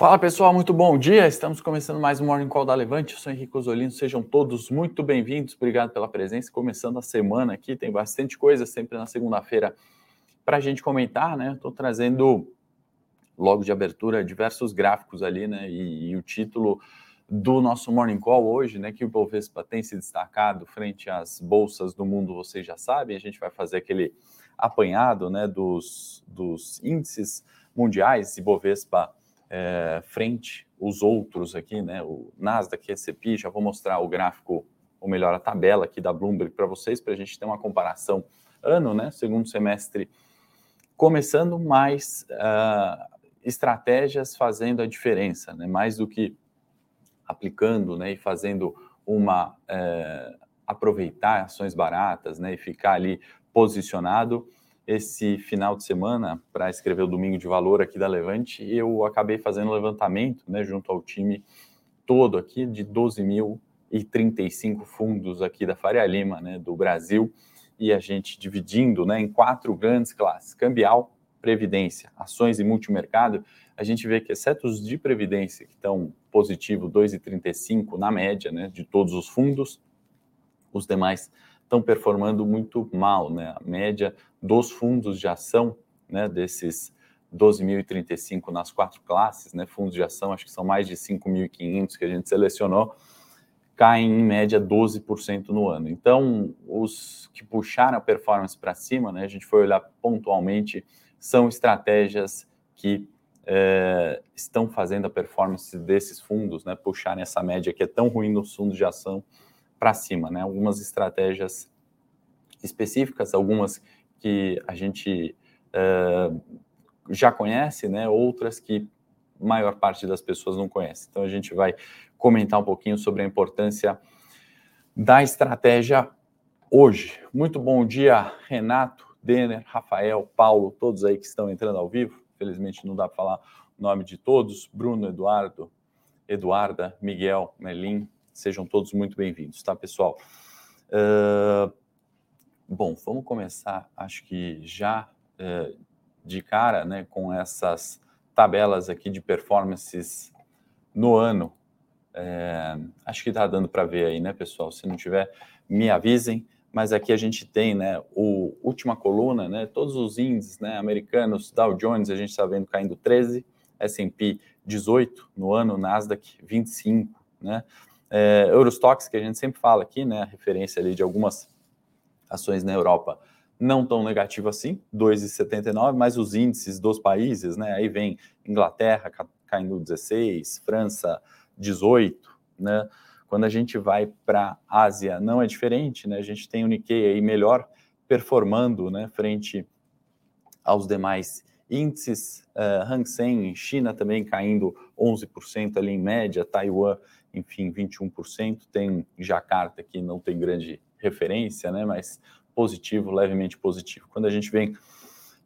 Fala pessoal, muito bom dia. Estamos começando mais um Morning Call da Levante. Eu sou Henrique Osolino, sejam todos muito bem-vindos. Obrigado pela presença. Começando a semana aqui, tem bastante coisa sempre na segunda-feira para a gente comentar, né? Estou trazendo logo de abertura diversos gráficos ali, né? E, e, o título do nosso Morning Call hoje, né? Que o Bovespa tem se destacado frente às bolsas do mundo, vocês já sabem. A gente vai fazer aquele apanhado, né? Dos, dos índices mundiais e Bovespa é, frente os outros aqui, né? O Nasdaq, S&P, já vou mostrar o gráfico, ou melhor, a tabela aqui da Bloomberg para vocês, para a gente ter uma comparação ano, né? Segundo semestre começando, mais uh, estratégias fazendo a diferença, né? Mais do que aplicando, né? E fazendo uma uh, aproveitar ações baratas, né? E ficar ali posicionado esse final de semana para escrever o Domingo de Valor aqui da Levante, eu acabei fazendo levantamento, né, junto ao time todo aqui de 12.035 fundos aqui da Faria Lima, né, do Brasil, e a gente dividindo, né, em quatro grandes classes: cambial, previdência, ações e multimercado, a gente vê que exceto os de previdência que estão positivo 2,35 na média, né, de todos os fundos, os demais estão performando muito mal, né? A média dos fundos de ação, né, desses 12.035 nas quatro classes, né, fundos de ação, acho que são mais de 5.500 que a gente selecionou, caem em média 12% no ano. Então, os que puxaram a performance para cima, né, a gente foi olhar pontualmente, são estratégias que é, estão fazendo a performance desses fundos, né, puxarem essa média que é tão ruim nos fundos de ação para cima, né? Algumas estratégias específicas, algumas que a gente uh, já conhece, né? Outras que a maior parte das pessoas não conhece. Então a gente vai comentar um pouquinho sobre a importância da estratégia hoje. Muito bom dia, Renato, Denner, Rafael, Paulo, todos aí que estão entrando ao vivo. Felizmente não dá para falar o nome de todos. Bruno, Eduardo, Eduarda, Miguel, Melim, Sejam todos muito bem-vindos, tá, pessoal? Uh, bom, vamos começar, acho que já uh, de cara, né, com essas tabelas aqui de performances no ano. É, acho que está dando para ver aí, né, pessoal? Se não tiver, me avisem. Mas aqui a gente tem, né, o última coluna, né, todos os índices, né, americanos, Dow Jones, a gente está vendo caindo 13, S&P 18 no ano, Nasdaq 25, né? É, Eurostox, que a gente sempre fala aqui, né, a referência ali de algumas ações na Europa não tão negativo assim, 2,79, mas os índices dos países, né, aí vem Inglaterra caindo 16, França 18, né, quando a gente vai para Ásia não é diferente, né, a gente tem o Nikkei aí melhor performando, né, frente aos demais índices, uh, Hang Seng, China também caindo 11% ali em média, Taiwan enfim, 21%. Tem Jacarta, que não tem grande referência, né, mas positivo, levemente positivo. Quando a gente vem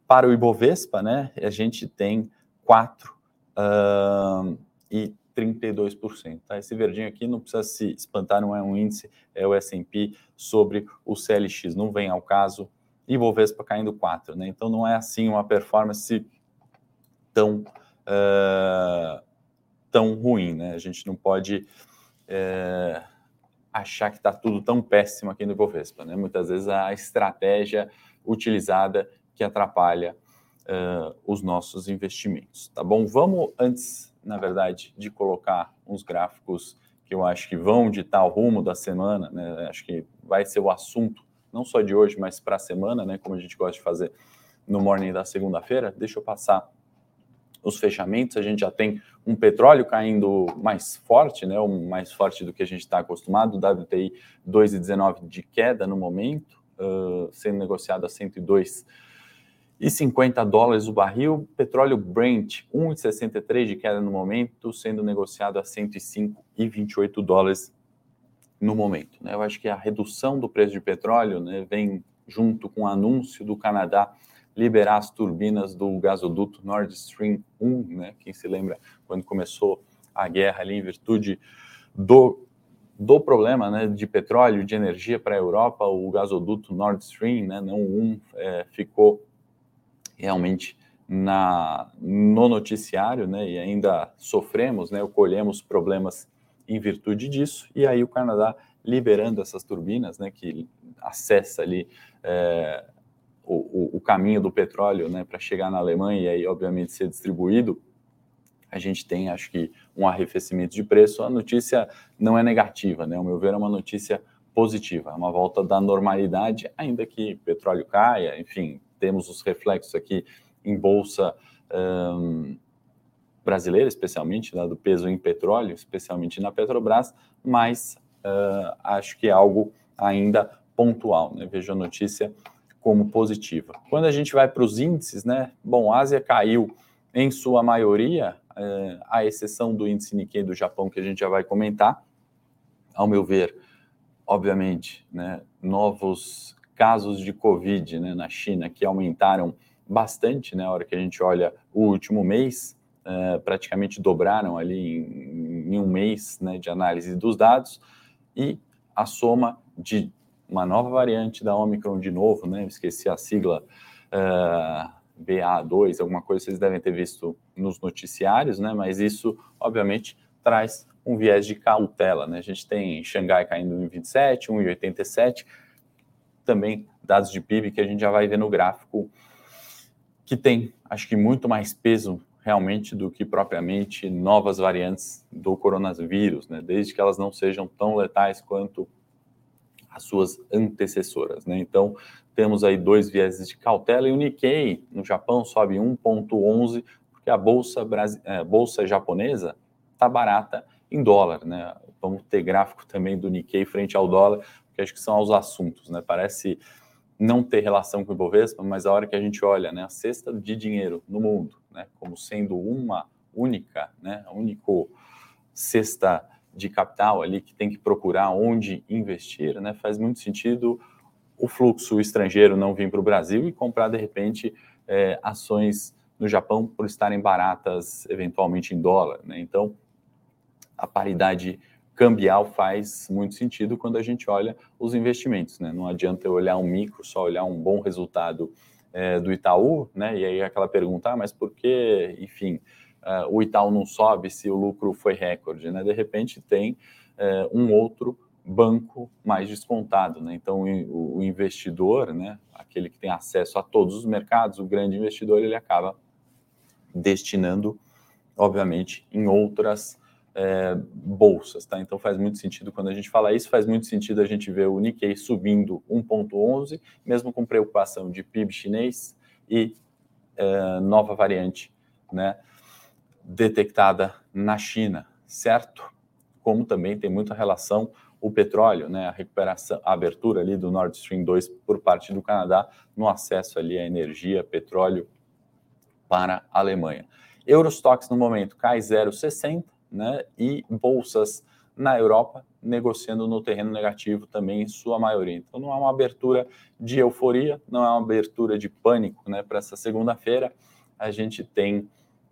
para o Ibovespa, né, a gente tem 4 uh, e 32%. Tá? Esse verdinho aqui não precisa se espantar, não é um índice, é o S&P sobre o CLX, não vem ao caso. Ibovespa caindo 4, né? Então não é assim uma performance tão uh, tão ruim, né? A gente não pode é, achar que está tudo tão péssimo aqui no Ibovespa, né? Muitas vezes a estratégia utilizada que atrapalha uh, os nossos investimentos, tá bom? Vamos antes, na verdade, de colocar uns gráficos que eu acho que vão ditar o rumo da semana, né? Acho que vai ser o assunto não só de hoje, mas para a semana, né? Como a gente gosta de fazer no morning da segunda-feira. Deixa eu passar os fechamentos, a gente já tem um petróleo caindo mais forte, né, mais forte do que a gente está acostumado, WTI 2,19 de queda no momento, uh, sendo negociado a 102 e 50 dólares o barril, petróleo Brent 1,63 de queda no momento, sendo negociado a 105,28 dólares no momento. Né? Eu acho que a redução do preço de petróleo né, vem junto com o anúncio do Canadá liberar as turbinas do gasoduto Nord Stream 1, né? Quem se lembra quando começou a guerra ali em virtude do, do problema né, de petróleo, de energia para a Europa, o gasoduto Nord Stream, né, não um, é, ficou realmente na, no noticiário, né, e ainda sofremos, né, colhemos problemas em virtude disso, e aí o Canadá liberando essas turbinas, né, que acessa ali é, o, o, caminho do petróleo, né, para chegar na Alemanha e aí, obviamente, ser distribuído, a gente tem, acho que, um arrefecimento de preço. A notícia não é negativa, né, ao meu ver, é uma notícia positiva, é uma volta da normalidade, ainda que petróleo caia, enfim, temos os reflexos aqui em bolsa um, brasileira, especialmente, né, do peso em petróleo, especialmente na Petrobras, mas uh, acho que é algo ainda pontual. Né? Vejo a notícia como positiva. Quando a gente vai para os índices, né? Bom, a Ásia caiu em sua maioria, uh, à exceção do índice Nikkei do Japão, que a gente já vai comentar. Ao meu ver, obviamente, né, novos casos de Covid né, na China que aumentaram bastante, né, na hora que a gente olha o último mês, uh, praticamente dobraram ali em, em um mês né, de análise dos dados, e a soma de uma nova variante da Omicron de novo, né, esqueci a sigla uh, eh, BA2, alguma coisa vocês devem ter visto nos noticiários, né, mas isso, obviamente, traz um viés de cautela, né, a gente tem Xangai caindo em 27, 1,87, também dados de PIB que a gente já vai ver no gráfico que tem, acho que muito mais peso realmente do que propriamente novas variantes do coronavírus, né? desde que elas não sejam tão letais quanto as suas antecessoras. Né? Então, temos aí dois vieses de cautela e o Nikkei no Japão sobe 1,11 porque a bolsa, é, bolsa japonesa está barata em dólar. Né? Vamos ter gráfico também do Nikkei frente ao dólar, que acho que são os assuntos. Né? Parece não ter relação com o Ibovespa, mas a hora que a gente olha né, a cesta de dinheiro no mundo, né, como sendo uma única, né, único cesta de capital ali que tem que procurar onde investir, né, faz muito sentido o fluxo estrangeiro não vir para o Brasil e comprar de repente é, ações no Japão por estarem baratas eventualmente em dólar, né? Então a paridade cambial faz muito sentido quando a gente olha os investimentos. Né? Não adianta eu olhar um micro, só olhar um bom resultado é, do Itaú, né? e aí aquela pergunta, ah, mas por que, enfim, uh, o Itaú não sobe se o lucro foi recorde? Né? De repente tem é, um outro banco mais descontado. Né? Então, o, o investidor, né, aquele que tem acesso a todos os mercados, o grande investidor, ele acaba destinando, obviamente, em outras é, bolsas, tá? Então faz muito sentido quando a gente fala isso, faz muito sentido a gente ver o Nikkei subindo 1,11, mesmo com preocupação de PIB chinês e é, nova variante, né? Detectada na China, certo? Como também tem muita relação o petróleo, né? A recuperação, a abertura ali do Nord Stream 2 por parte do Canadá no acesso ali à energia, petróleo para a Alemanha. Eurostox no momento cai 0,60 né, e bolsas na Europa negociando no terreno negativo também em sua maioria. Então não é uma abertura de euforia, não é uma abertura de pânico, né? Para essa segunda-feira a gente tem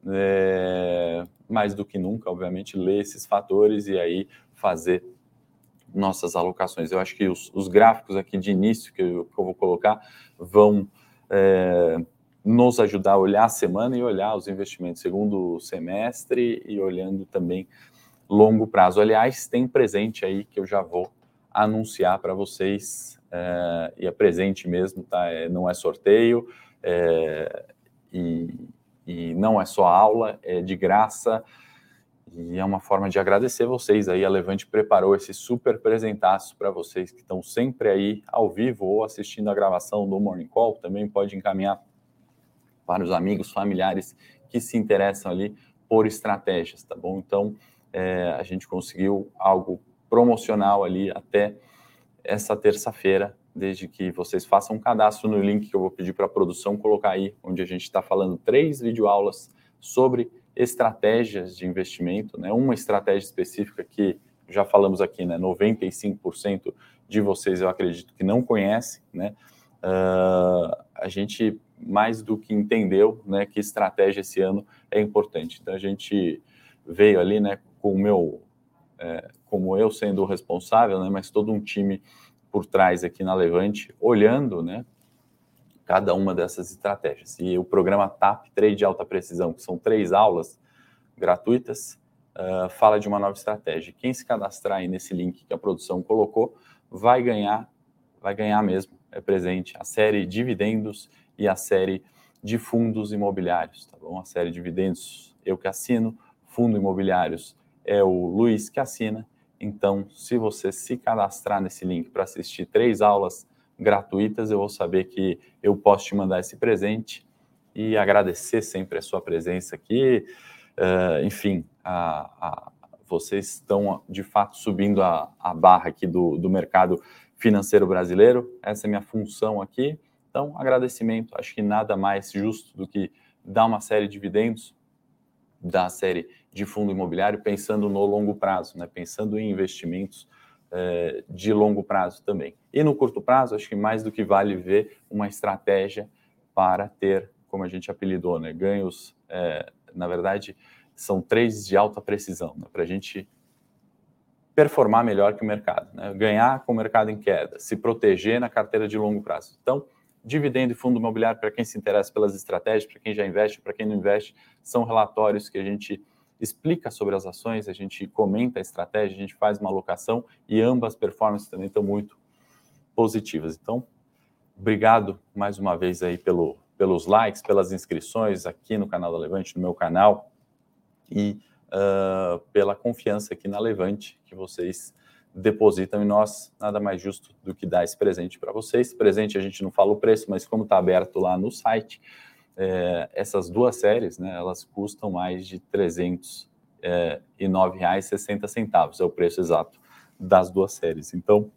é, mais do que nunca, obviamente, ler esses fatores e aí fazer nossas alocações. Eu acho que os, os gráficos aqui de início que eu, que eu vou colocar vão é, nos ajudar a olhar a semana e olhar os investimentos segundo semestre e olhando também longo prazo. Aliás, tem presente aí que eu já vou anunciar para vocês é, e é presente mesmo, tá? É, não é sorteio é, e, e não é só aula, é de graça e é uma forma de agradecer vocês aí. A Levante preparou esse super presentaço para vocês que estão sempre aí ao vivo ou assistindo a gravação do Morning Call. Também pode encaminhar para os amigos, familiares que se interessam ali por estratégias, tá bom? Então, é, a gente conseguiu algo promocional ali até essa terça-feira, desde que vocês façam um cadastro no link que eu vou pedir para a produção colocar aí, onde a gente está falando três videoaulas sobre estratégias de investimento, né? Uma estratégia específica que já falamos aqui, né? 95% de vocês eu acredito que não conhecem, né? Uh, a gente mais do que entendeu né, que estratégia esse ano é importante. Então a gente veio ali né, com o meu, é, como eu sendo o responsável, né, mas todo um time por trás aqui na Levante, olhando né, cada uma dessas estratégias. E o programa TAP Trade de Alta Precisão, que são três aulas gratuitas, uh, fala de uma nova estratégia. Quem se cadastrar aí nesse link que a produção colocou vai ganhar, vai ganhar mesmo, é presente, a série Dividendos e a série de fundos imobiliários, tá bom? A série Dividendos eu que assino, fundo imobiliários é o Luiz que assina. Então, se você se cadastrar nesse link para assistir três aulas gratuitas, eu vou saber que eu posso te mandar esse presente e agradecer sempre a sua presença aqui. Uh, enfim, a, a, vocês estão de fato subindo a, a barra aqui do, do mercado financeiro brasileiro. Essa é minha função aqui. Então, agradecimento. Acho que nada mais justo do que dar uma série de dividendos da série de fundo imobiliário, pensando no longo prazo, né? pensando em investimentos eh, de longo prazo também. E no curto prazo, acho que mais do que vale ver uma estratégia para ter, como a gente apelidou, né? ganhos, eh, na verdade, são três de alta precisão, né? para a gente performar melhor que o mercado, né? ganhar com o mercado em queda, se proteger na carteira de longo prazo. Então, dividendo e fundo imobiliário, para quem se interessa pelas estratégias, para quem já investe, para quem não investe, são relatórios que a gente explica sobre as ações, a gente comenta a estratégia, a gente faz uma alocação e ambas performances também estão muito positivas. Então, obrigado mais uma vez aí pelo, pelos likes, pelas inscrições aqui no canal da Levante, no meu canal e uh, pela confiança aqui na Levante que vocês depositam em nós, nada mais justo do que dar esse presente para vocês. Presente a gente não fala o preço, mas como está aberto lá no site, é, essas duas séries, né, elas custam mais de 309 é, reais 60 centavos, é o preço exato das duas séries. Então,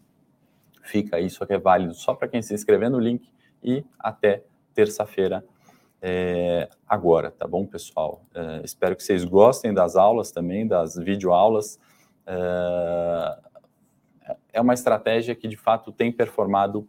fica isso aqui é válido só para quem se inscrever no link e até terça-feira é, agora, tá bom, pessoal? É, espero que vocês gostem das aulas também, das videoaulas. É, é uma estratégia que de fato tem performado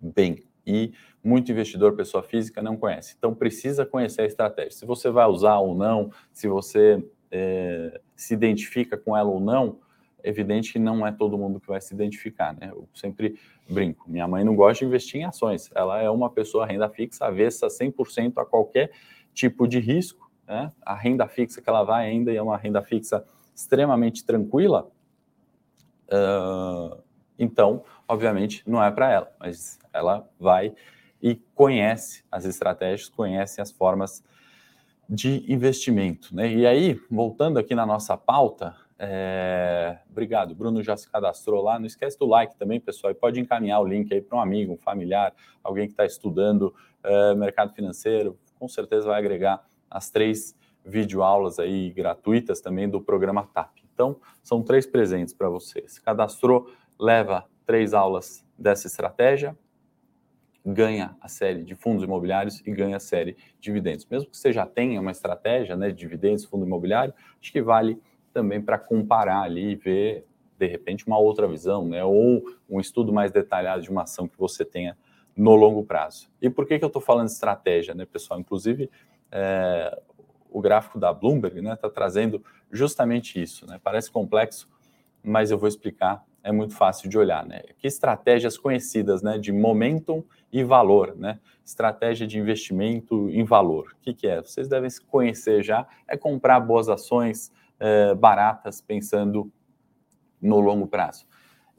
bem e muito investidor, pessoa física, não conhece. Então precisa conhecer a estratégia. Se você vai usar ou não, se você é, se identifica com ela ou não, é evidente que não é todo mundo que vai se identificar, né? Eu sempre brinco. Minha mãe não gosta de investir em ações. Ela é uma pessoa renda fixa, avessa 100% a qualquer tipo de risco. Né? A renda fixa que ela vai ainda é uma renda fixa extremamente tranquila. Uh, então, obviamente, não é para ela, mas ela vai e conhece as estratégias, conhece as formas de investimento. Né? E aí, voltando aqui na nossa pauta, é... obrigado, Bruno já se cadastrou lá. Não esquece do like também, pessoal, e pode encaminhar o link aí para um amigo, um familiar, alguém que está estudando é, mercado financeiro, com certeza vai agregar as três videoaulas aí gratuitas também do programa TAP. Então, são três presentes para vocês. Cadastrou, leva três aulas dessa estratégia, ganha a série de fundos imobiliários e ganha a série de dividendos. Mesmo que você já tenha uma estratégia né, de dividendos, fundo imobiliário, acho que vale também para comparar ali e ver, de repente, uma outra visão, né, ou um estudo mais detalhado de uma ação que você tenha no longo prazo. E por que, que eu estou falando de estratégia, né, pessoal? Inclusive, é, o gráfico da Bloomberg está né, tá trazendo justamente isso. Né? Parece complexo, mas eu vou explicar é muito fácil de olhar, né? Que estratégias conhecidas, né, de momentum e valor, né? Estratégia de investimento em valor. O que, que é? Vocês devem se conhecer já. É comprar boas ações é, baratas, pensando no longo prazo.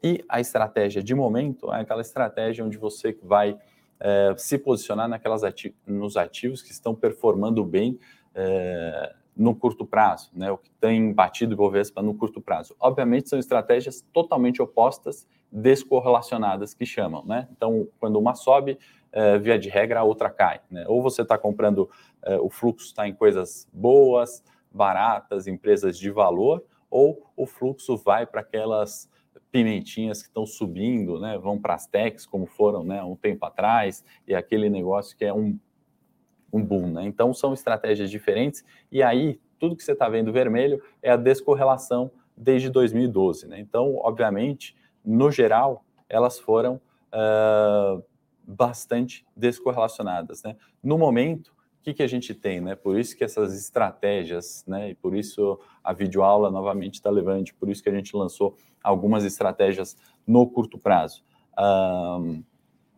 E a estratégia de momento é aquela estratégia onde você vai é, se posicionar naquelas ati nos ativos que estão performando bem. É, no curto prazo, né, o que tem batido o Bovespa no curto prazo. Obviamente são estratégias totalmente opostas, descorrelacionadas que chamam, né? Então, quando uma sobe, é, via de regra a outra cai, né? Ou você está comprando, é, o fluxo está em coisas boas, baratas, empresas de valor, ou o fluxo vai para aquelas pimentinhas que estão subindo, né? Vão para as techs, como foram, né? Um tempo atrás, e aquele negócio que é um um boom, né? Então são estratégias diferentes e aí tudo que você está vendo vermelho é a descorrelação desde 2012, né? Então, obviamente, no geral, elas foram uh, bastante descorrelacionadas, né? No momento, o que, que a gente tem, né? Por isso que essas estratégias, né? E por isso a videoaula novamente está levante, por isso que a gente lançou algumas estratégias no curto prazo. Um,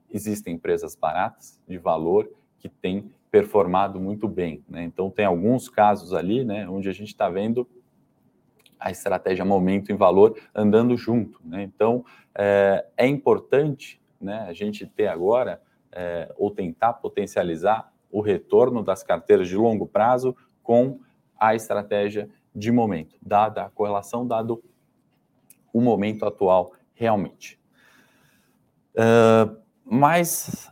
existem empresas baratas, de valor, que têm performado muito bem. Né? Então, tem alguns casos ali né, onde a gente está vendo a estratégia momento em valor andando junto. Né? Então, é, é, importante né, a gente ter agora, é, ou tentar potencializar o retorno das carteiras de longo prazo com a estratégia de momento, dada a correlação, dado o momento atual realmente. Uh, mas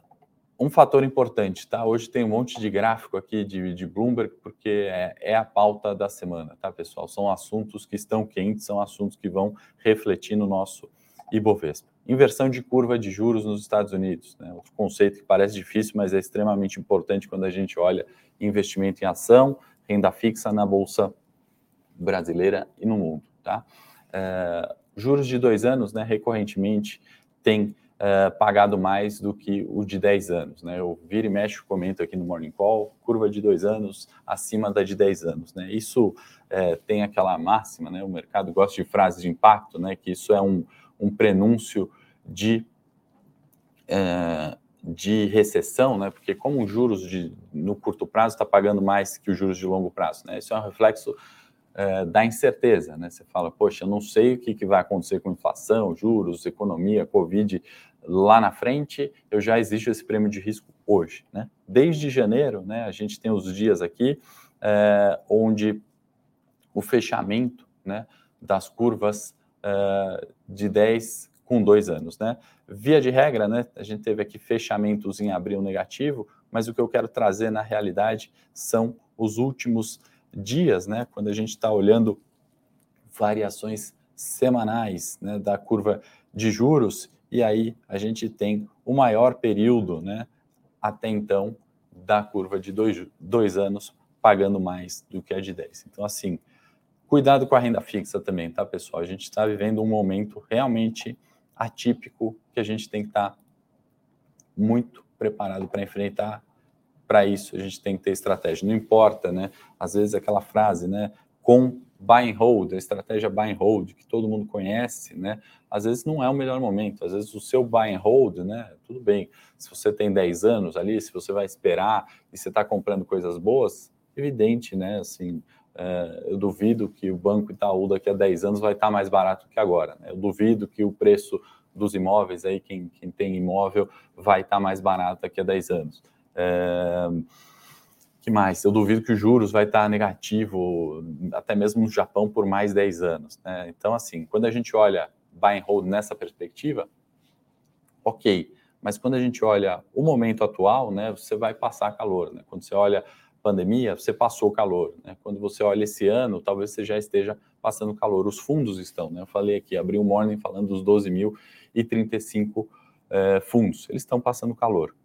um fator importante, tá? Hoje tem um monte de gráfico aqui de, de Bloomberg, porque é, é, a pauta da semana, tá, pessoal? São assuntos que estão quentes, são assuntos que vão refletir no nosso Ibovespa. Inversão de curva de juros nos Estados Unidos, né? Outro conceito que parece difícil, mas é extremamente importante quando a gente olha investimento em ação, renda fixa na Bolsa brasileira e no mundo, tá? É, juros de dois anos, né, recorrentemente, tem uh, pagado mais do que o de 10 anos. Né? Eu viro e mexo, comento aqui no Morning Call, curva de dois anos acima da de 10 anos. Né? Isso uh, tem aquela máxima, né? o mercado gosta de frases de impacto, né? que isso é um, um prenúncio de, uh, de recessão, né? porque como os juros de, no curto prazo está pagando mais que os juros de longo prazo. Né? Isso é um reflexo é, da incerteza, né? Você fala, poxa, eu não sei o que, que vai acontecer com inflação, juros, economia, Covid lá na frente, eu já exijo esse prêmio de risco hoje, né? Desde janeiro, né, a gente tem os dias aqui é, onde o fechamento, né, das curvas é, de 10 com dois anos, né? Via de regra, né, a gente teve aqui fechamentos em abril negativo, mas o que eu quero trazer na realidade são os últimos dias, né, quando a gente está olhando variações semanais né, da curva de juros e aí a gente tem o maior período, né, até então, da curva de dois, dois anos, pagando mais do que a de 10. Então, assim, cuidado com a renda fixa também, tá, pessoal? A gente está vivendo um momento realmente atípico que a gente tem que estar tá muito preparado para enfrentar. Para isso, a gente tem que ter estratégia. Não importa, né? Às vezes aquela frase, né? Com buy and hold, a estratégia buy and hold, que todo mundo conhece, né? Às vezes não é o melhor momento, às vezes o seu buy and hold, né? Tudo bem, se você tem 10 anos ali, se você vai esperar e você está comprando coisas boas, evidente, né? Assim, é, eu duvido que o Banco Itaú daqui a 10 anos vai estar tá mais barato que agora, né? Eu duvido que o preço dos imóveis aí, quem, quem tem imóvel, vai estar tá mais barato daqui a 10 anos. É, que mais? Eu duvido que os juros vai estar negativo, até mesmo no Japão, por mais 10 anos. Né? Então, assim, quando a gente olha buy and hold nessa perspectiva, ok. Mas quando a gente olha o momento atual, né, você vai passar calor. Né? Quando você olha pandemia, você passou calor. Né? Quando você olha esse ano, talvez você já esteja passando calor. Os fundos estão, né? Eu falei aqui, abri o um morning falando dos 12.035 eh, fundos. Eles estão passando calor.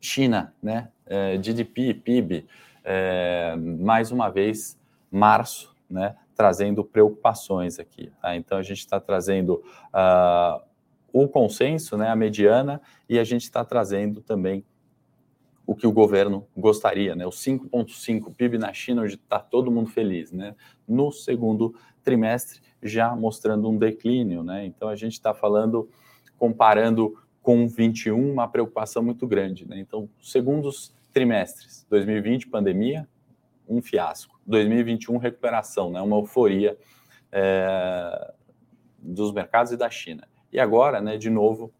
China, né? É, GDP, PIB, é, mais uma vez, março, né? Trazendo preocupações aqui. Tá? Então, a gente está trazendo uh, o consenso, né? A mediana, e a gente está trazendo também o que o governo gostaria, né? O 5,5 PIB na China, onde está todo mundo feliz, né? No segundo trimestre, já mostrando um declínio, né? Então, a gente está falando, comparando com 21 uma preocupação muito grande. Né? Então, segundos trimestres, 2020 pandemia, um fiasco. 2021 recuperação, né? uma euforia é, dos mercados e da China. E agora, né, de novo,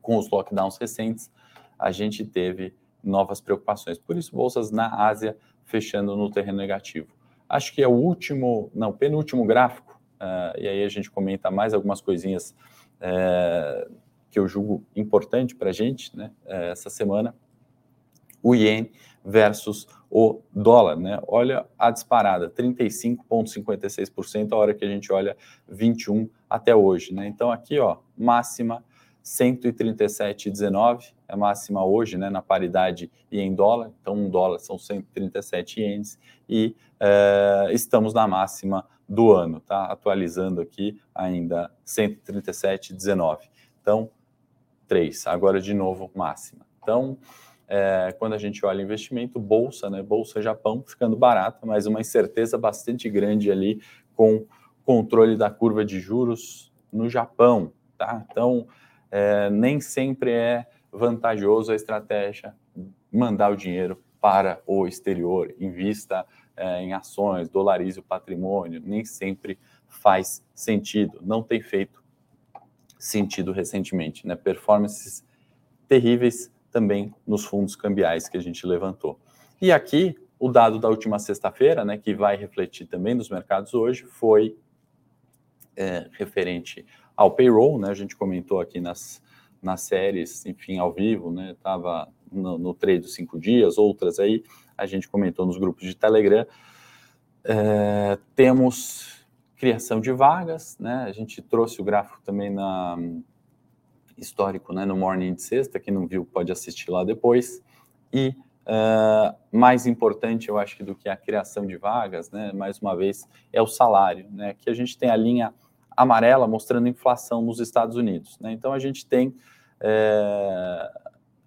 com os lockdowns recentes, a gente teve novas preocupações. Por isso, bolsas na Ásia fechando no terreno negativo. Acho que é o último, não, penúltimo gráfico, uh, e aí a gente comenta mais algumas coisinhas uh, que eu julgo importante para a gente né, é, essa semana, o iene versus o dólar. Né? Olha a disparada, 35,56% a hora que a gente olha 21 até hoje. Né? Então aqui, ó, máxima 137,19 é máxima hoje, né, na paridade e em dólar. Então, um dólar são 137 ienes e é, estamos na máxima do ano, tá? Atualizando aqui ainda 137,19. Então, 3, agora de novo máxima. Então, é, quando a gente olha investimento, bolsa, né? Bolsa Japão ficando barata, mas uma incerteza bastante grande ali com controle da curva de juros no Japão, tá? Então, é, nem sempre é vantajoso a estratégia mandar o dinheiro para o exterior, invista é, em ações, dolarize o patrimônio, nem sempre faz sentido, não tem feito sentido recentemente, né? Performances terríveis também nos fundos cambiais que a gente levantou. E aqui, o dado da última sexta-feira, né, que vai refletir também nos mercados hoje, foi é, referente ao payroll, né? A gente comentou aqui nas, nas séries, enfim, ao vivo, né? Estava no, no trade dos cinco dias, outras aí, a gente comentou nos grupos de Telegram. É, temos criação de vagas, né? A gente trouxe o gráfico também na histórico, né? No morning de sexta, quem não viu pode assistir lá depois. E uh, mais importante, eu acho que do que a criação de vagas, né? Mais uma vez, é o salário, né? Que a gente tem a linha amarela mostrando inflação nos Estados Unidos. Né? Então a gente tem é,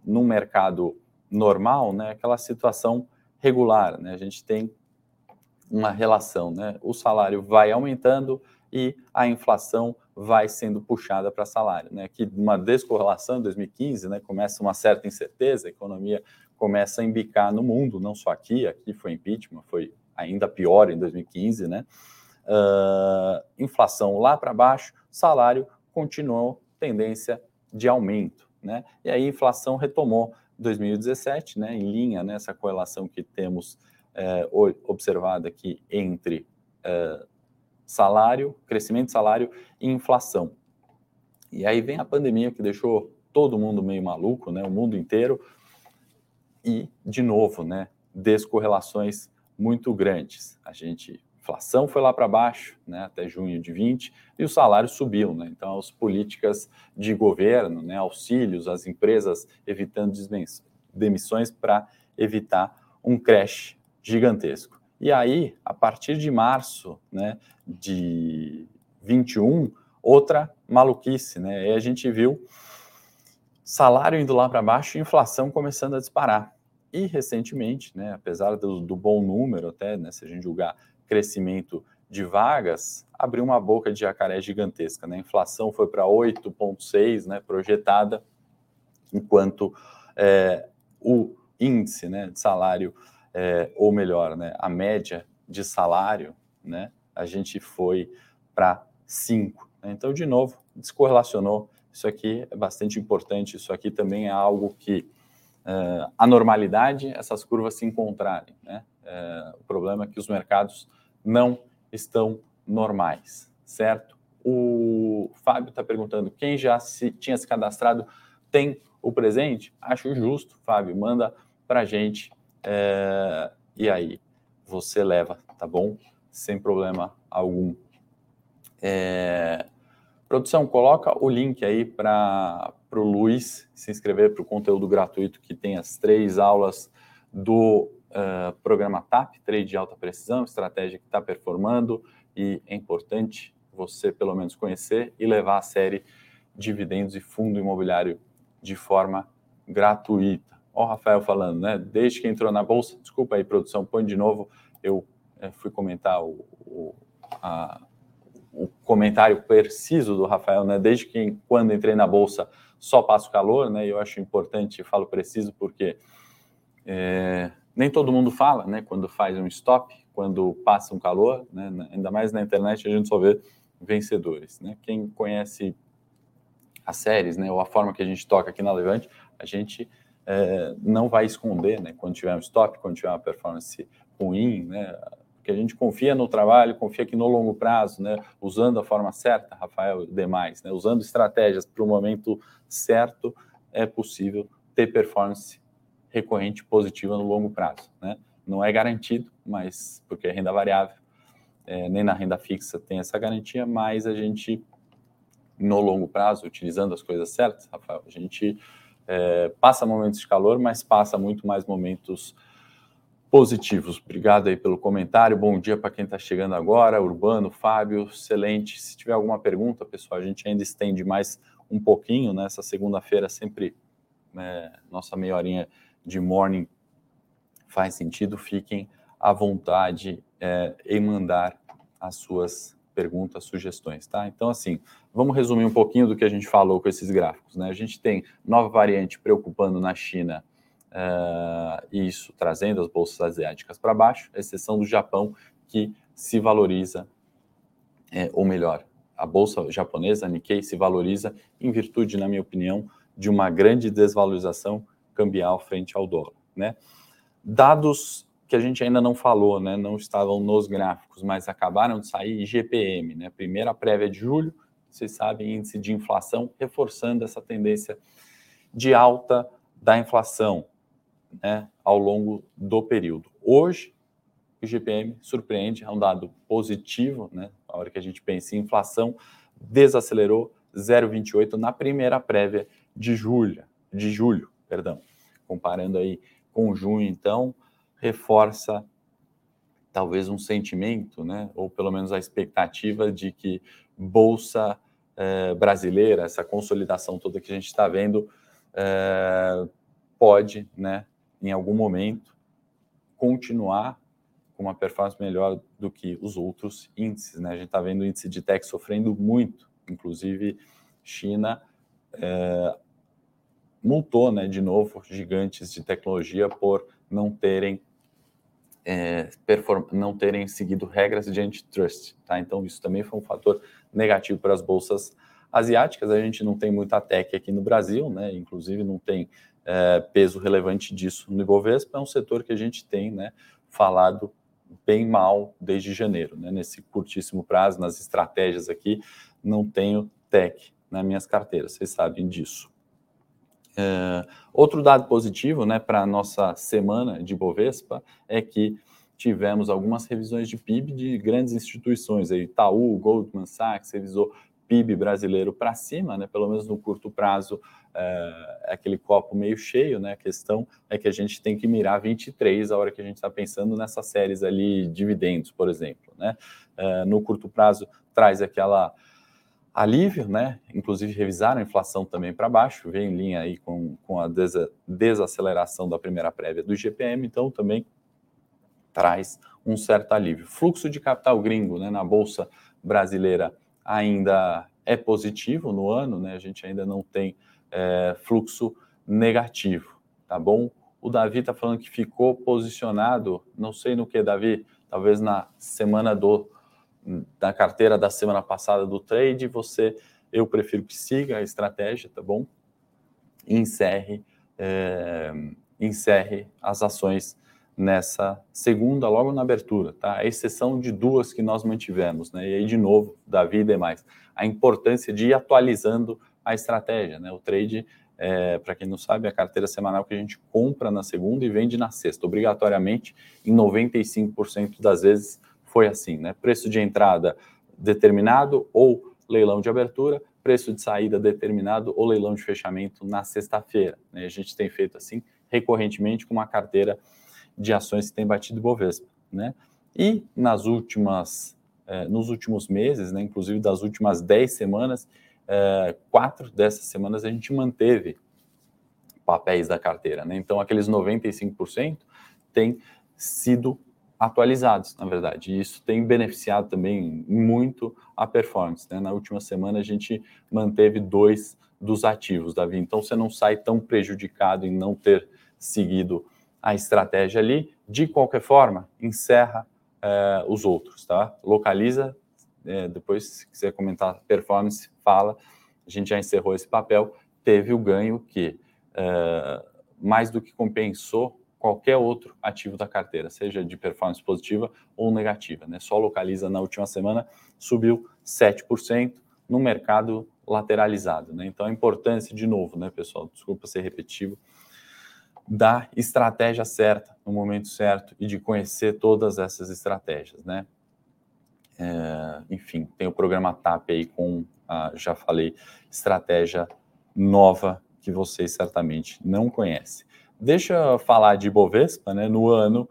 no mercado normal, né, aquela situação regular, né? A gente tem uma relação, né? O salário vai aumentando e a inflação vai sendo puxada para salário, né? Que uma descorrelação em 2015, né? Começa uma certa incerteza, a economia começa a embicar no mundo, não só aqui, aqui foi impeachment, foi ainda pior em 2015, né? uh, inflação lá para baixo, salário continuou tendência de aumento. Né? E aí a inflação retomou 2017, né, em linha nessa correlação que temos é, observada aqui entre é, salário, crescimento de salário e inflação. E aí vem a pandemia que deixou todo mundo meio maluco, né, o mundo inteiro, e, de novo, né, descorrelações muito grandes. A gente inflação foi lá para baixo, né, até junho de 20, e o salário subiu. Né? Então, as políticas de governo, né, auxílios às empresas evitando demissões para evitar um crash gigantesco. E aí, a partir de março né, de 21, outra maluquice. Né? A gente viu salário indo lá para baixo e inflação começando a disparar. E recentemente, né, apesar do, do bom número, até né, se a gente julgar crescimento de vagas, abriu uma boca de jacaré gigantesca. Né? A inflação foi para 8,6, né, projetada, enquanto é, o índice né, de salário, é, ou melhor, né, a média de salário, né, a gente foi para 5. Né? Então, de novo, descorrelacionou. Isso aqui é bastante importante. Isso aqui também é algo que uh, a normalidade, essas curvas se encontrarem. Né? Uh, o problema é que os mercados não estão normais, certo? O Fábio está perguntando: quem já se, tinha se cadastrado tem o presente? Acho justo, Fábio. Manda para a gente é, e aí você leva, tá bom? Sem problema algum. É, produção, coloca o link aí para o Luiz se inscrever para o conteúdo gratuito que tem as três aulas do uh, programa TAP, trade de alta precisão, estratégia que está performando e é importante você pelo menos conhecer e levar a série dividendos e fundo imobiliário de forma gratuita. Ó, o Rafael falando, né? Desde que entrou na bolsa, desculpa aí, produção, põe de novo. Eu é, fui comentar o, o, a, o, comentário preciso do Rafael, né? Desde que quando entrei na bolsa só passo calor, né? Eu acho importante, falo preciso porque é, nem todo mundo fala, né? Quando faz um stop, quando passa um calor, né? Ainda mais na internet a gente só vê vencedores, né? Quem conhece as séries, né? Ou a forma que a gente toca aqui na Levante, a gente é, não vai esconder, né? Quando tiver um stop, quando tiver uma performance ruim, né? Porque a gente confia no trabalho, confia que no longo prazo, né? Usando a forma certa, Rafael demais, né? Usando estratégias para o momento certo, é possível ter performance recorrente positiva no longo prazo. Né? Não é garantido, mas porque é renda variável, é, nem na renda fixa tem essa garantia, mas a gente, no longo prazo, utilizando as coisas certas, Rafael, a gente é, passa momentos de calor, mas passa muito mais momentos positivos. Obrigado aí pelo comentário. Bom dia para quem está chegando agora. Urbano, Fábio, excelente. Se tiver alguma pergunta, pessoal, a gente ainda estende mais um pouquinho nessa né? segunda-feira, sempre né, nossa meia horinha de morning faz sentido, fiquem à vontade é, em mandar as suas perguntas, sugestões, tá? Então, assim, vamos resumir um pouquinho do que a gente falou com esses gráficos, né? A gente tem nova variante preocupando na China, uh, isso trazendo as bolsas asiáticas para baixo, exceção do Japão, que se valoriza, é, ou melhor, a bolsa japonesa, a Nikkei, se valoriza em virtude, na minha opinião, de uma grande desvalorização cambial frente ao dólar, né? Dados que a gente ainda não falou, né, não estavam nos gráficos, mas acabaram de sair IGPM, né, primeira prévia de julho, vocês sabem, índice de inflação, reforçando essa tendência de alta da inflação né, ao longo do período. Hoje, o IGPM surpreende, é um dado positivo, né, a hora que a gente pensa em inflação, desacelerou 0,28 na primeira prévia de julho, de julho, perdão, comparando aí com junho, então, reforça talvez um sentimento, né, ou pelo menos a expectativa de que bolsa eh, brasileira, essa consolidação toda que a gente está vendo, eh, pode, né, em algum momento, continuar com uma performance melhor do que os outros índices. Né? A gente está vendo o índice de tech sofrendo muito, inclusive China eh, multou, né, de novo, gigantes de tecnologia por não terem é, não terem seguido regras de antitrust. Tá? Então, isso também foi um fator negativo para as bolsas asiáticas. A gente não tem muita tech aqui no Brasil, né? inclusive não tem é, peso relevante disso no Ibovespa. É um setor que a gente tem né, falado bem mal desde janeiro. Né? Nesse curtíssimo prazo, nas estratégias aqui, não tenho tech nas minhas carteiras, vocês sabem disso. É, outro dado positivo né, para nossa semana de Bovespa é que tivemos algumas revisões de PIB de grandes instituições, aí, Itaú, Goldman Sachs revisou PIB brasileiro para cima, né, pelo menos no curto prazo, é, é, aquele copo meio cheio, né? A questão é que a gente tem que mirar 23 a hora que a gente está pensando nessas séries ali, dividendos, por exemplo, né? É, no curto prazo traz aquela alívio, né? Inclusive revisaram a inflação também para baixo, vem em linha aí com, com a desa, desaceleração da primeira prévia do IGPM, então também traz um certo alívio. Fluxo de capital gringo né, na Bolsa Brasileira ainda é positivo no ano, né? A gente ainda não tem é, fluxo negativo, tá bom? O Davi está falando que ficou posicionado, não sei no que, Davi, talvez na semana do da carteira da semana passada do trade, você, eu prefiro que siga a estratégia, tá bom? E encerre, é, encerre as ações nessa segunda, logo na abertura, tá? A exceção de duas que nós mantivemos, né? E aí, de novo, Davi e demais, a importância de ir atualizando a estratégia, né? O trade, é, para quem não sabe, é a carteira semanal que a gente compra na segunda e vende na sexta, obrigatoriamente, em 95% das vezes foi assim, né? Preço de entrada determinado ou leilão de abertura, preço de saída determinado ou leilão de fechamento na sexta-feira. Né? A gente tem feito assim recorrentemente com uma carteira de ações que tem batido Bovespa, né? E nas últimas, eh, nos últimos meses, né, inclusive das últimas 10 semanas, eh, quatro dessas semanas a gente manteve papéis da carteira, né? Então aqueles 95% têm sido atualizados, na verdade. E isso tem beneficiado também muito a performance. Né? Na última semana a gente manteve dois dos ativos, Davi. Então você não sai tão prejudicado em não ter seguido a estratégia ali. De qualquer forma, encerra é, os outros, tá? Localiza, é, depois se quiser comentar performance, fala. A gente já encerrou esse papel. Teve o ganho que é, mais do que compensou qualquer outro ativo da carteira, seja de performance positiva ou negativa. Né? Só localiza na última semana, subiu 7% no mercado lateralizado. Né? Então, a importância, de novo, né, pessoal, desculpa ser repetitivo, da estratégia certa, no momento certo, e de conhecer todas essas estratégias. Né? É, enfim, tem o programa TAP aí com, a, já falei, estratégia nova que vocês certamente não conhecem. Deixa eu falar de Bovespa, né? No ano,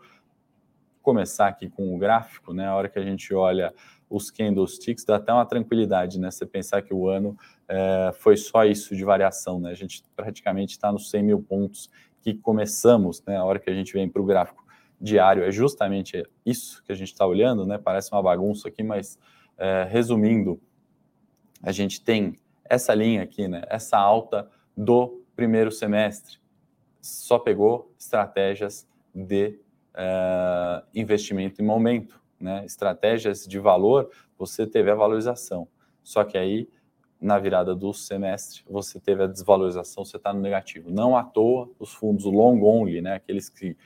começar aqui com o gráfico, né? A hora que a gente olha os candlesticks, dá até uma tranquilidade, né? Você pensar que o ano é, foi só isso de variação, né? A gente praticamente está nos 100 mil pontos que começamos, né? A hora que a gente vem para o gráfico diário, é justamente isso que a gente está olhando, né? Parece uma bagunça aqui, mas é, resumindo, a gente tem essa linha aqui, né? Essa alta do primeiro semestre só pegou estratégias de uh, investimento em momento, né? Estratégias de valor, você teve a valorização. Só que aí, na virada do semestre, você teve a desvalorização, você está no negativo. Não à toa, os fundos long only, né? Aqueles que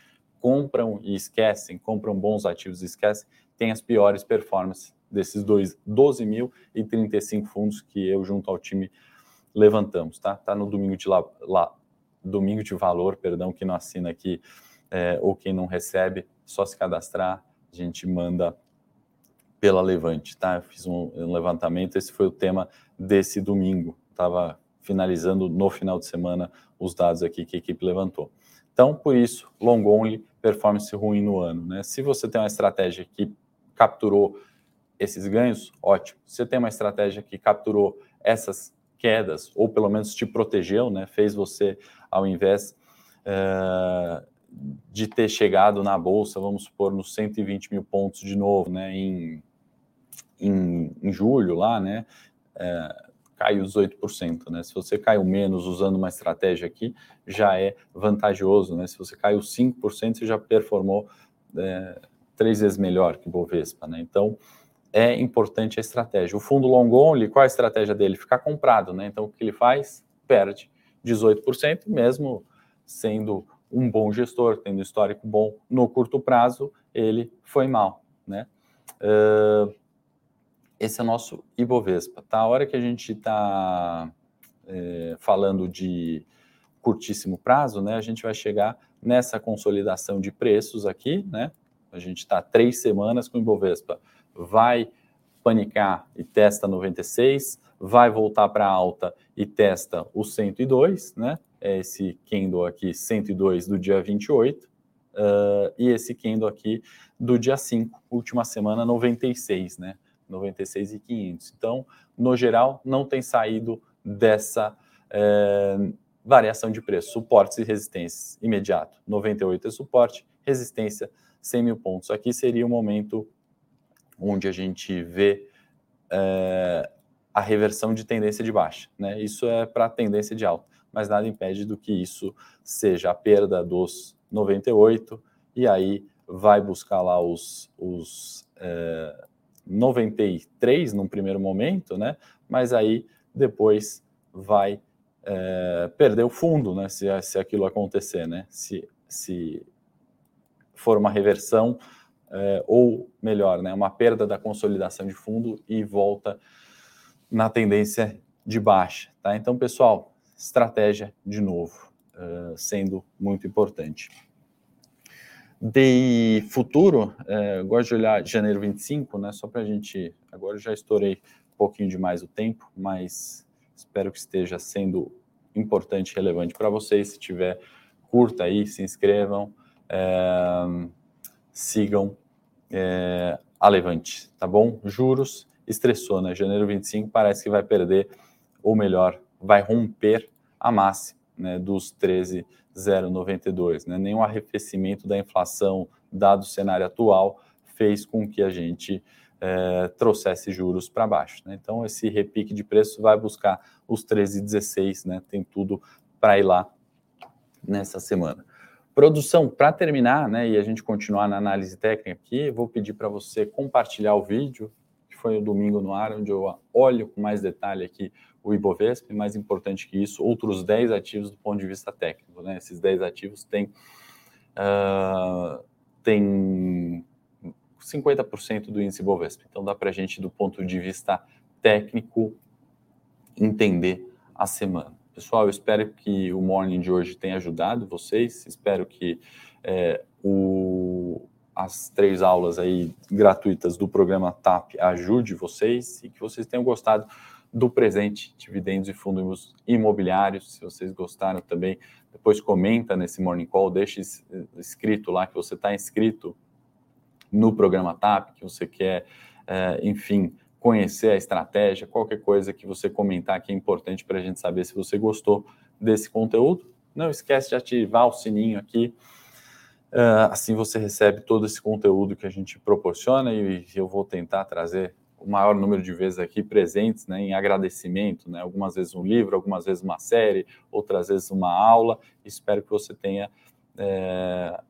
compram e esquecem, compram bons ativos e esquecem, têm as piores performances desses dois 12.035 fundos que eu junto ao time levantamos, tá? Tá no domingo de lá, lá domingo de valor, perdão, que não assina aqui é, ou quem não recebe, só se cadastrar, a gente manda pela Levante, tá? Eu fiz um, um levantamento, esse foi o tema desse domingo. Estava finalizando no final de semana os dados aqui que a equipe levantou. Então, por isso, long only, performance ruim no ano, né? Se você tem uma estratégia que capturou esses ganhos, ótimo. Se você tem uma estratégia que capturou essas quedas, ou pelo menos te protegeu, né? Fez você, ao invés uh, de ter chegado na bolsa, vamos supor, nos 120 mil pontos de novo, né? Em, em, em julho lá, né? Uh, caiu 18%, né? Se você caiu menos usando uma estratégia aqui, já é vantajoso, né? Se você caiu 5%, você já performou é, três vezes melhor que o Bovespa, né? Então, é importante a estratégia. O fundo long only, qual a estratégia dele? Ficar comprado, né? Então, o que ele faz? Perde 18%, mesmo sendo um bom gestor, tendo histórico bom no curto prazo, ele foi mal, né? Uh, esse é o nosso Ibovespa, tá? A hora que a gente está é, falando de curtíssimo prazo, né? A gente vai chegar nessa consolidação de preços aqui, né? A gente está três semanas com o Ibovespa vai panicar e testa 96, vai voltar para alta e testa o 102, né? É esse candle aqui, 102 do dia 28, uh, e esse candle aqui do dia 5, última semana, 96, né? 96 e 500. Então, no geral, não tem saído dessa é, variação de preço. Suportes e resistências imediato. 98 é suporte, resistência 100 mil pontos. Aqui seria o momento onde a gente vê é, a reversão de tendência de baixa. Né? Isso é para tendência de alta, mas nada impede do que isso seja a perda dos 98 e aí vai buscar lá os, os é, 93 num primeiro momento, né? mas aí depois vai é, perder o fundo, né? se, se aquilo acontecer, né? se, se for uma reversão é, ou melhor, né, uma perda da consolidação de fundo e volta na tendência de baixa. Tá? Então, pessoal, estratégia de novo, uh, sendo muito importante. De futuro, uh, gosto de olhar janeiro 25, né, só para a gente. Agora já estourei um pouquinho demais o tempo, mas espero que esteja sendo importante e relevante para vocês. Se tiver, curta aí, se inscrevam. Uh, sigam é, a Levante, tá bom? Juros estressou, né? Janeiro 25 parece que vai perder, ou melhor, vai romper a máxima né, dos 13,092. Né? Nenhum arrefecimento da inflação, dado o cenário atual, fez com que a gente é, trouxesse juros para baixo. Né? Então, esse repique de preço vai buscar os 13,16, né? tem tudo para ir lá nessa semana. Produção, para terminar, né, e a gente continuar na análise técnica aqui, vou pedir para você compartilhar o vídeo, que foi o domingo no ar, onde eu olho com mais detalhe aqui o Ibovespa, e mais importante que isso, outros 10 ativos do ponto de vista técnico. Né? Esses 10 ativos têm, uh, têm 50% do índice Ibovespa. Então dá para a gente, do ponto de vista técnico, entender a semana. Pessoal, eu espero que o morning de hoje tenha ajudado vocês. Espero que é, o, as três aulas aí gratuitas do programa TAP ajude vocês e que vocês tenham gostado do presente, dividendos e fundos imobiliários. Se vocês gostaram também, depois comenta nesse Morning Call, deixe escrito lá que você está inscrito no programa TAP, que você quer, é, enfim, conhecer a estratégia, qualquer coisa que você comentar que é importante para a gente saber se você gostou desse conteúdo. Não esquece de ativar o sininho aqui, uh, assim você recebe todo esse conteúdo que a gente proporciona e eu vou tentar trazer o maior número de vezes aqui presentes, né, em agradecimento, né, algumas vezes um livro, algumas vezes uma série, outras vezes uma aula. Espero que você tenha é,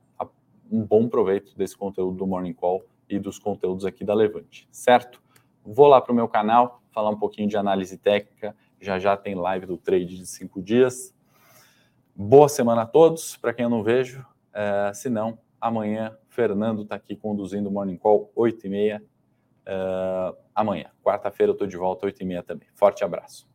um bom proveito desse conteúdo do Morning Call e dos conteúdos aqui da Levante, certo? Vou lá para o meu canal, falar um pouquinho de análise técnica. Já já tem live do trade de cinco dias. Boa semana a todos. Para quem eu não vejo, é, se não, amanhã Fernando está aqui conduzindo o Morning Call 8 e meia uh, amanhã. Quarta-feira eu estou de volta, 8h30 também. Forte abraço.